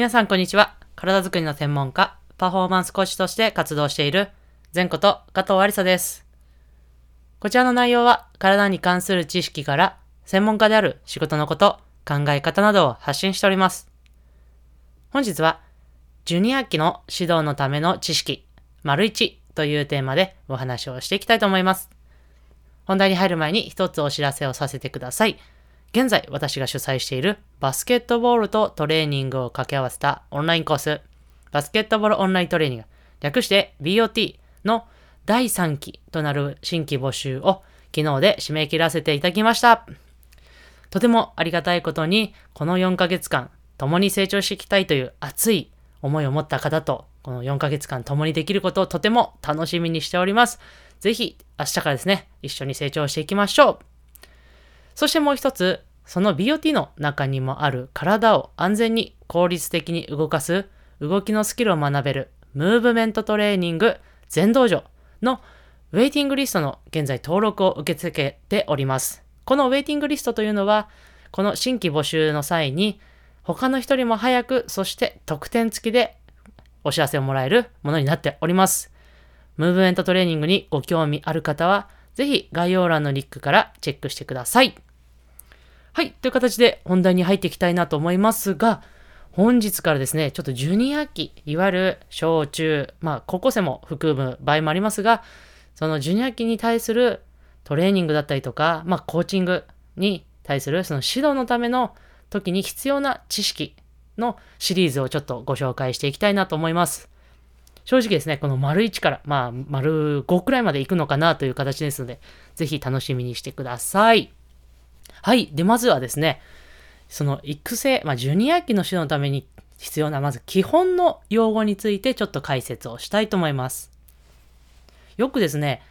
皆さんこんにちは。体づくりの専門家、パフォーマンスコーチとして活動している、前子と加藤ありさです。こちらの内容は、体に関する知識から、専門家である仕事のこと、考え方などを発信しております。本日は、ジュニア期の指導のための知識、丸1というテーマでお話をしていきたいと思います。本題に入る前に一つお知らせをさせてください。現在私が主催しているバスケットボールとトレーニングを掛け合わせたオンラインコース、バスケットボールオンライントレーニング、略して BOT の第3期となる新規募集を昨日で締め切らせていただきました。とてもありがたいことに、この4ヶ月間、共に成長していきたいという熱い思いを持った方と、この4ヶ月間共にできることをとても楽しみにしております。ぜひ、明日からですね、一緒に成長していきましょう。そしてもう一つ、その BOT の中にもある体を安全に効率的に動かす動きのスキルを学べるムーブメントトレーニング全道場のウェイティングリストの現在登録を受け付けております。このウェイティングリストというのは、この新規募集の際に他の人よりも早く、そして特典付きでお知らせをもらえるものになっております。ムーブメントトレーニングにご興味ある方は、ぜひ概要欄のリンクからチェックしてください。はい。という形で本題に入っていきたいなと思いますが、本日からですね、ちょっとジュニア期、いわゆる小中、まあ高校生も含む場合もありますが、そのジュニア期に対するトレーニングだったりとか、まあコーチングに対するその指導のための時に必要な知識のシリーズをちょっとご紹介していきたいなと思います。正直ですね、この丸1から、まあ、丸5くらいまで行くのかなという形ですので、ぜひ楽しみにしてください。はい。で、まずはですね、その育成、まあ、ジュニア期の指導のために必要な、まず基本の用語についてちょっと解説をしたいと思います。よくですね、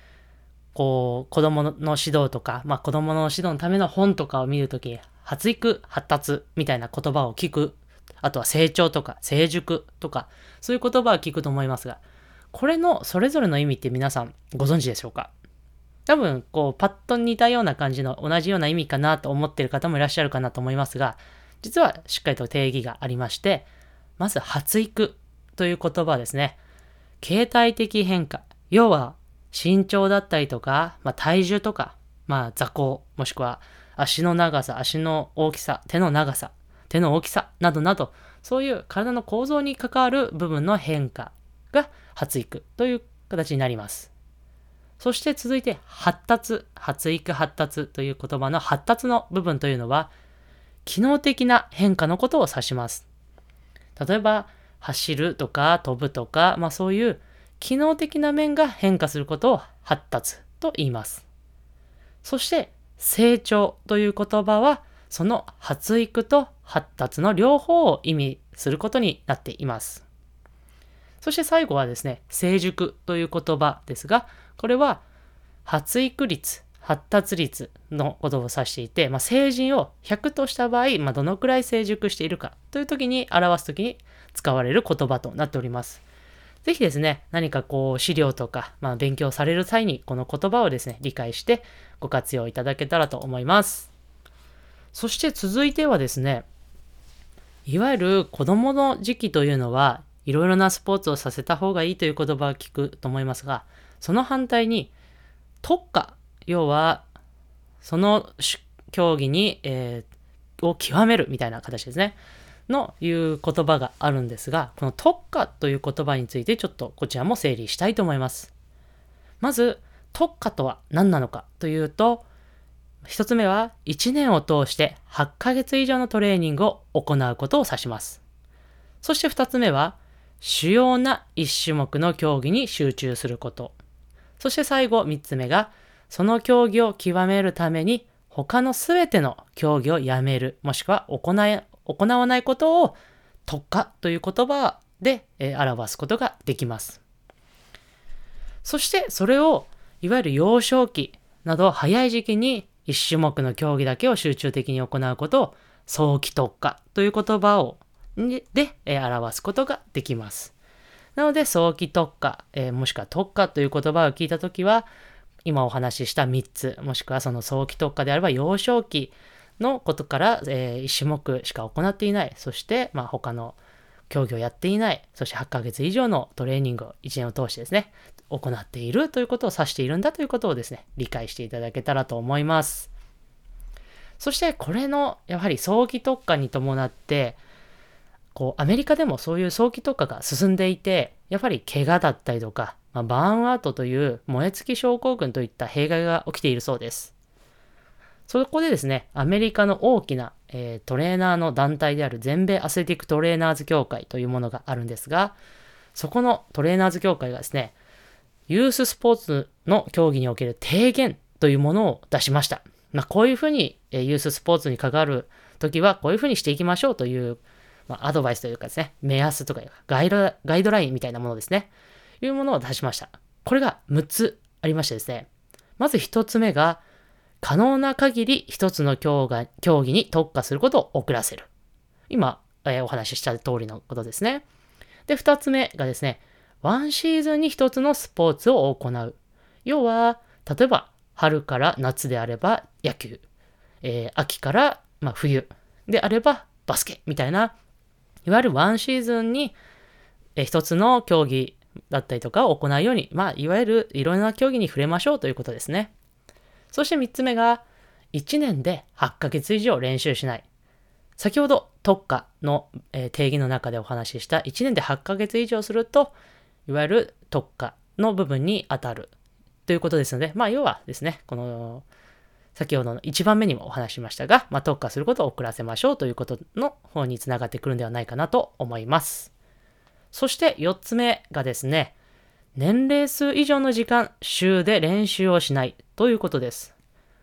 こう、子供の指導とか、まあ、子供の指導のための本とかを見るとき、発育、発達みたいな言葉を聞く。あとは成長とか成熟とか、そういう言葉を聞くと思いますが、これのそれぞれの意味って皆さんご存知でしょうか？多分、こう、パッと似たような感じの同じような意味かなと思ってる方もいらっしゃるかなと思いますが、実はしっかりと定義がありまして、まず発育という言葉ですね、形態的変化、要は身長だったりとか、まあ、体重とか、まあ、座高、もしくは足の長さ、足の大きさ、手の長さ、手の大きさなどなど、そういう体の構造に関わる部分の変化が発育という形になります。そして続いて発達、発育発達という言葉の発達の部分というのは、機能的な変化のことを指します。例えば、走るとか飛ぶとか、まあそういう機能的な面が変化することを発達と言います。そして、成長という言葉は、その発育と発達の両方を意味することになっています。そして最後はですね、成熟という言葉ですが、これは発育率、発達率のことを指していて、まあ、成人を100とした場合、まあ、どのくらい成熟しているかという時に表す時に使われる言葉となっております。ぜひですね、何かこう資料とか、まあ、勉強される際にこの言葉をですね、理解してご活用いただけたらと思います。そして続いてはですね、いわゆる子供の時期というのは、いろいろなスポーツをさせた方がいいという言葉を聞くと思いますが、その反対に特化、要はその競技に、えー、を極めるみたいな形ですね。のいう言葉があるんですが、この特化という言葉についてちょっとこちらも整理したいと思います。まず、特化とは何なのかというと、一つ目は1年を通して8ヶ月以上のトレーニングを行うことを指します。そして二つ目は、主要な一種目の競技に集中すること。そして最後三つ目が、その競技を極めるために他のすべての競技をやめる、もしくは行い行わないことを特化という言葉で、え、表すことができます。そしてそれをいわゆる幼少期など早い時期に一種目の競技だけを集中的に行うことを早期特化という言葉をで、え、表すことができます。なので早期特化、えー、もしくは特化という言葉を聞いたときは今お話しした3つもしくはその早期特化であれば幼少期のことから、えー、1種目しか行っていない。そして、まあ、他の競技をやっていない、そして8ヶ月以上のトレーニングを1年を通してですね、行っているということを指しているんだということをですね、理解していただけたらと思います。そしてこれのやはり早期特化に伴って、こうアメリカでもそういう早期特化が進んでいて、やっぱり怪我だったりとか、まあ、バーンアウトという燃え尽き症候群といった弊害が起きているそうです。そこでですね、アメリカの大きな、えー、トレーナーの団体である全米アスレティックトレーナーズ協会というものがあるんですが、そこのトレーナーズ協会がですね、ユーススポーツの競技における提言というものを出しました。まあ、こういうふうに、えー、ユーススポーツに関わるときはこういうふうにしていきましょうという、ま、アドバイスというかですね、目安とかガイドガイドラインみたいなものですね、いうものを出しました。これが6つありましてですね、まず1つ目が、可能な限り一つの競技に特化することを遅らせる。今、えー、お話しした通りのことですね。で、二つ目がですね、ワンシーズンに一つのスポーツを行う。要は、例えば、春から夏であれば野球、えー、秋から、まあ、冬であればバスケみたいな、いわゆるワンシーズンに、えー、一つの競技だったりとかを行うように、まあ、いわゆるいろんな競技に触れましょうということですね。そして3つ目が、1年で8ヶ月以上練習しない。先ほど特化の、え定義の中でお話しした1年で8ヶ月以上すると、いわゆる特化の部分に当たるということですので、まあ要はですね、この先ほどの1番目にもお話しましたが、まあ、特化することを遅らせましょうということの方につながってくるんではないかなと思います。そして4つ目がですね、年齢数以上の時間、週で練習をしないということです。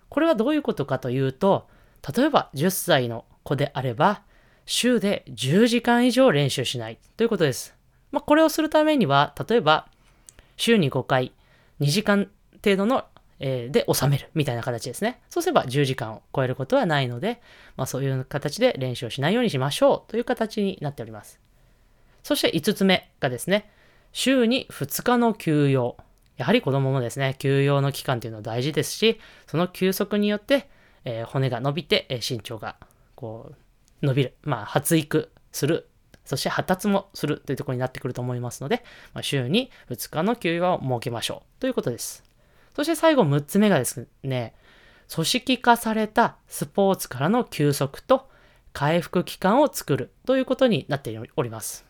これはどういうことかというと、例えば10歳の子であれば、週で10時間以上練習しないということです。まあ、これをするためには、例えば、週に5回、2時間程度の、え、で収めるみたいな形ですね。そうすれば10時間を超えることはないので、まあ、そういう形で練習をしないようにしましょうという形になっております。そして5つ目がですね、週に2日の休養。やはり子供もですね、休養の期間っていうのは大事ですし、その休息によって、えー、骨が伸びて、えー、身長がこう伸びる。まあ、発育する。そして発達もするというところになってくると思いますので、まあ、週に2日の休養を設けましょうということです。そして最後6つ目がですね、組織化されたスポーツからの休息と回復期間を作るということになっております。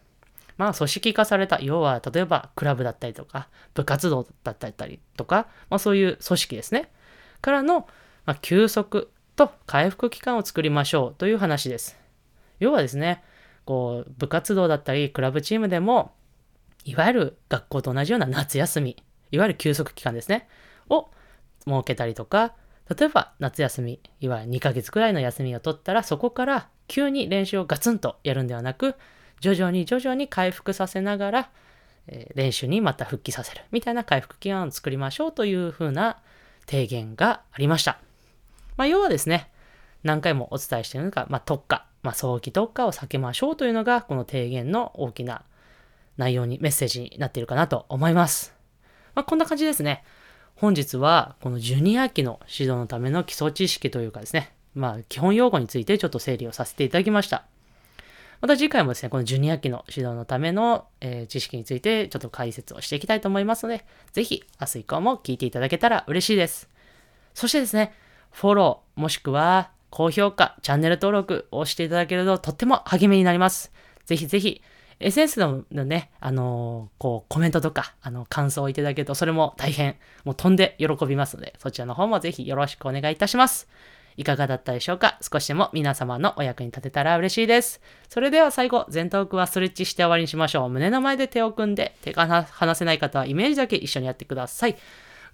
まあ組織化された、要は例えばクラブだったりとか、部活動だったりとか、まあそういう組織ですね。からの、まあ、休息と回復期間を作りましょうという話です。要はですね、こう、部活動だったり、クラブチームでも、いわゆる学校と同じような夏休み、いわゆる休息期間ですね、を設けたりとか、例えば夏休み、いわゆる2ヶ月くらいの休みを取ったら、そこから急に練習をガツンとやるんではなく、徐々に徐々に回復させながら、え、練習にまた復帰させるみたいな回復期間を作りましょうというふうな提言がありました。まあ、要はですね、何回もお伝えしているのが、まあ、特化、まあ、早期特化を避けましょうというのが、この提言の大きな内容に、メッセージになっているかなと思います。まあ、こんな感じですね。本日は、このジュニア期の指導のための基礎知識というかですね、まあ、基本用語についてちょっと整理をさせていただきました。また次回もですね、このジュニア期の指導のための、えー、知識についてちょっと解説をしていきたいと思いますので、ぜひ明日以降も聞いていただけたら嬉しいです。そしてですね、フォロー、もしくは高評価、チャンネル登録をしていただけるととっても励みになります。ぜひぜひ、SNS のね、あのー、こう、コメントとか、あの、感想をいただけると、それも大変、もう飛んで喜びますので、そちらの方もぜひよろしくお願いいたします。いかがだったでしょうか？少しでも皆様のお役に立てたら嬉しいです。それでは最後、前頭腔はストレッチして終わりにしましょう。胸の前で手を組んで、手が離せない方はイメージだけ一緒にやってください。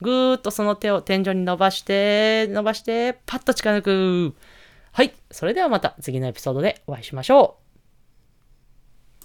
ぐーっとその手を天井に伸ばして、伸ばして、パッと近づく。はい。それではまた次のエピソードでお会いしましょう。